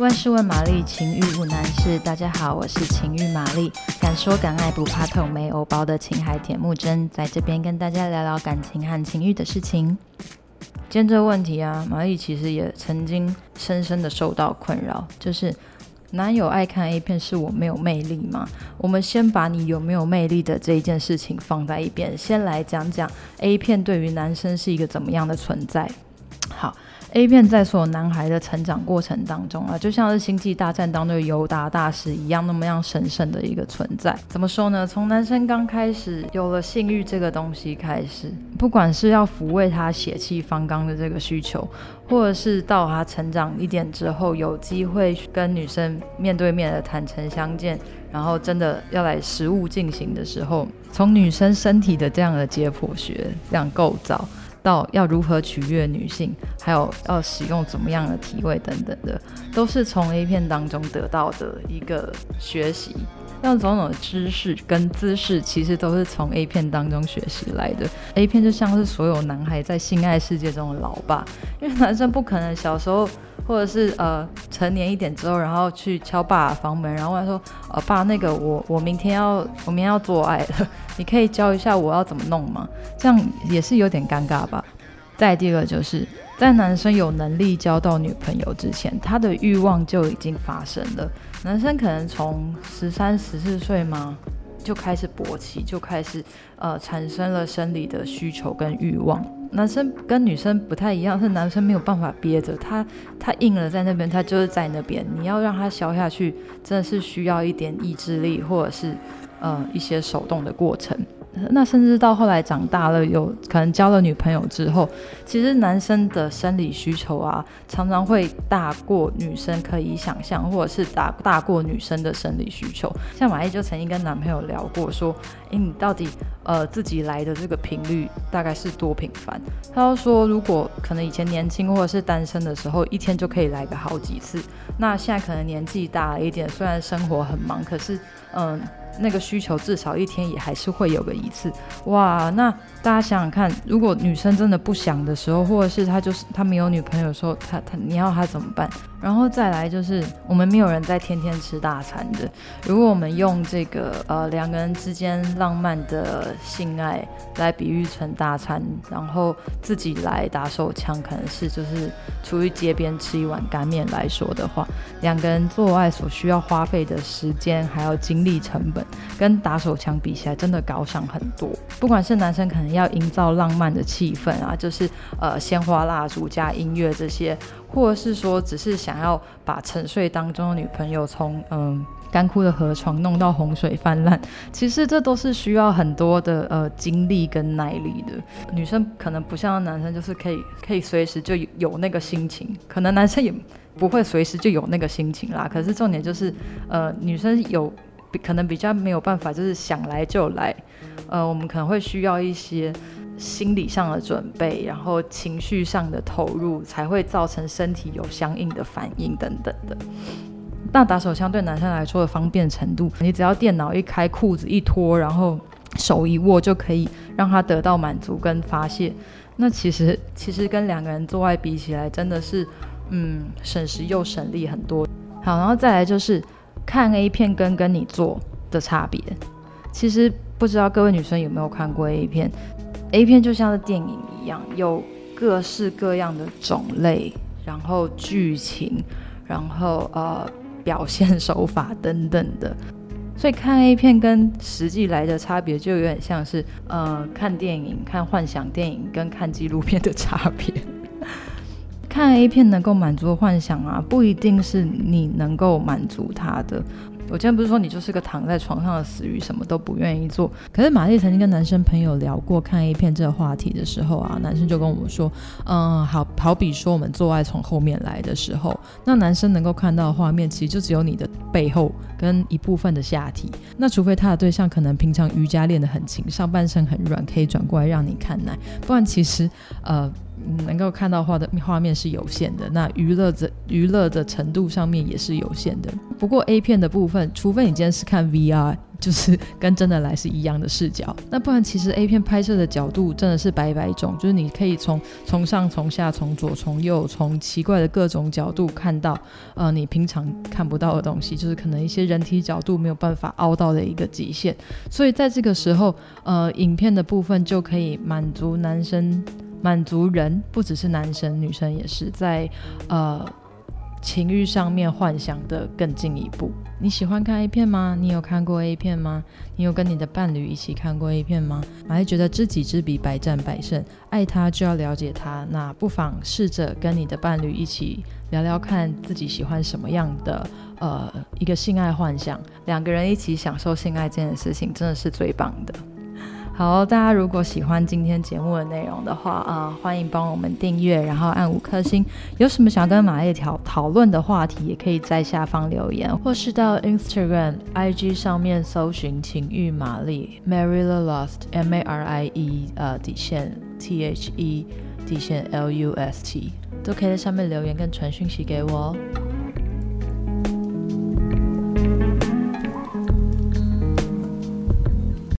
万事问玛丽，情欲无难事。大家好，我是情欲玛丽，敢说敢爱不怕痛，没欧包的情海铁木真，在这边跟大家聊聊感情和情欲的事情。今天这个问题啊，玛丽其实也曾经深深的受到困扰，就是男友爱看 A 片，是我没有魅力吗？我们先把你有没有魅力的这一件事情放在一边，先来讲讲 A 片对于男生是一个怎么样的存在。好。A 片在所有男孩的成长过程当中啊，就像是星际大战当中的尤达大师一样，那么样神圣的一个存在。怎么说呢？从男生刚开始有了性欲这个东西开始，不管是要抚慰他血气方刚的这个需求，或者是到他成长一点之后，有机会跟女生面对面的坦诚相见，然后真的要来实物进行的时候，从女生身体的这样的解剖学这样构造。到要如何取悦女性，还有要使用怎么样的体位等等的，都是从 A 片当中得到的一个学习。像种种的知识跟姿势，其实都是从 A 片当中学习来的。A 片就像是所有男孩在性爱世界中的老爸，因为男生不可能小时候。或者是呃成年一点之后，然后去敲爸房门，然后他说：“呃，爸，那个我我明天要我明天要做爱了，你可以教一下我要怎么弄吗？”这样也是有点尴尬吧。再第二个就是在男生有能力交到女朋友之前，他的欲望就已经发生了。男生可能从十三十四岁吗就开始勃起，就开始呃产生了生理的需求跟欲望。男生跟女生不太一样，是男生没有办法憋着，他他硬了在那边，他就是在那边。你要让他消下去，真的是需要一点意志力，或者是呃一些手动的过程。那甚至到后来长大了，有可能交了女朋友之后，其实男生的生理需求啊，常常会大过女生可以想象，或者是大大过女生的生理需求。像马丽就曾经跟男朋友聊过，说：“诶，你到底呃自己来的这个频率大概是多频繁？”他就说：“如果可能以前年轻或者是单身的时候，一天就可以来个好几次。那现在可能年纪大了一点，虽然生活很忙，可是嗯。”那个需求至少一天也还是会有个一次，哇！那大家想想看，如果女生真的不想的时候，或者是她就是她没有女朋友的时候，她她你要她怎么办？然后再来就是我们没有人在天天吃大餐的。如果我们用这个呃两个人之间浪漫的性爱来比喻成大餐，然后自己来打手枪，可能是就是出去街边吃一碗干面来说的话，两个人做爱所需要花费的时间还有精力成本。跟打手枪比起来，真的高尚很多。不管是男生可能要营造浪漫的气氛啊，就是呃鲜花蜡烛加音乐这些，或者是说只是想要把沉睡当中的女朋友从嗯干枯的河床弄到洪水泛滥，其实这都是需要很多的呃精力跟耐力的。女生可能不像男生，就是可以可以随时就有那个心情，可能男生也不会随时就有那个心情啦。可是重点就是呃女生有。可能比较没有办法，就是想来就来，呃，我们可能会需要一些心理上的准备，然后情绪上的投入，才会造成身体有相应的反应等等的。那打手枪对男生来说的方便程度，你只要电脑一开，裤子一脱，然后手一握，就可以让他得到满足跟发泄。那其实其实跟两个人做爱比起来，真的是嗯省时又省力很多。好，然后再来就是。看 A 片跟跟你做的差别，其实不知道各位女生有没有看过 A 片？A 片就像是电影一样，有各式各样的种类，然后剧情，然后呃表现手法等等的。所以看 A 片跟实际来的差别，就有点像是呃看电影、看幻想电影跟看纪录片的差别。看 A 片能够满足的幻想啊，不一定是你能够满足他的。我今天不是说你就是个躺在床上的死鱼，什么都不愿意做。可是玛丽曾经跟男生朋友聊过看 A 片这个话题的时候啊，男生就跟我们说，嗯，好好比说我们做爱从后面来的时候，那男生能够看到的画面，其实就只有你的背后跟一部分的下体。那除非他的对象可能平常瑜伽练得很勤，上半身很软，可以转过来让你看奶，不然其实呃。能够看到画的画面是有限的，那娱乐的娱乐的程度上面也是有限的。不过 A 片的部分，除非你今天是看 VR，就是跟真的来是一样的视角。那不然其实 A 片拍摄的角度真的是百百种，就是你可以从从上从下从左从右从奇怪的各种角度看到，呃，你平常看不到的东西，就是可能一些人体角度没有办法凹到的一个极限。所以在这个时候，呃，影片的部分就可以满足男生。满足人不只是男生，女生也是在呃情欲上面幻想的更进一步。你喜欢看 A 片吗？你有看过 A 片吗？你有跟你的伴侣一起看过 A 片吗？玛丽觉得知己知彼，百战百胜。爱他就要了解他，那不妨试着跟你的伴侣一起聊聊，看自己喜欢什么样的呃一个性爱幻想。两个人一起享受性爱这件事情，真的是最棒的。好，大家如果喜欢今天节目的内容的话，啊、呃，欢迎帮我们订阅，然后按五颗星。有什么想跟玛丽讨讨论的话题，也可以在下方留言，或是到 Instagram、IG 上面搜寻“情欲玛丽 Marie the Lost M A R I E 呃底线 T H E 底线 L U S T，都可以在上面留言跟传讯息给我哦。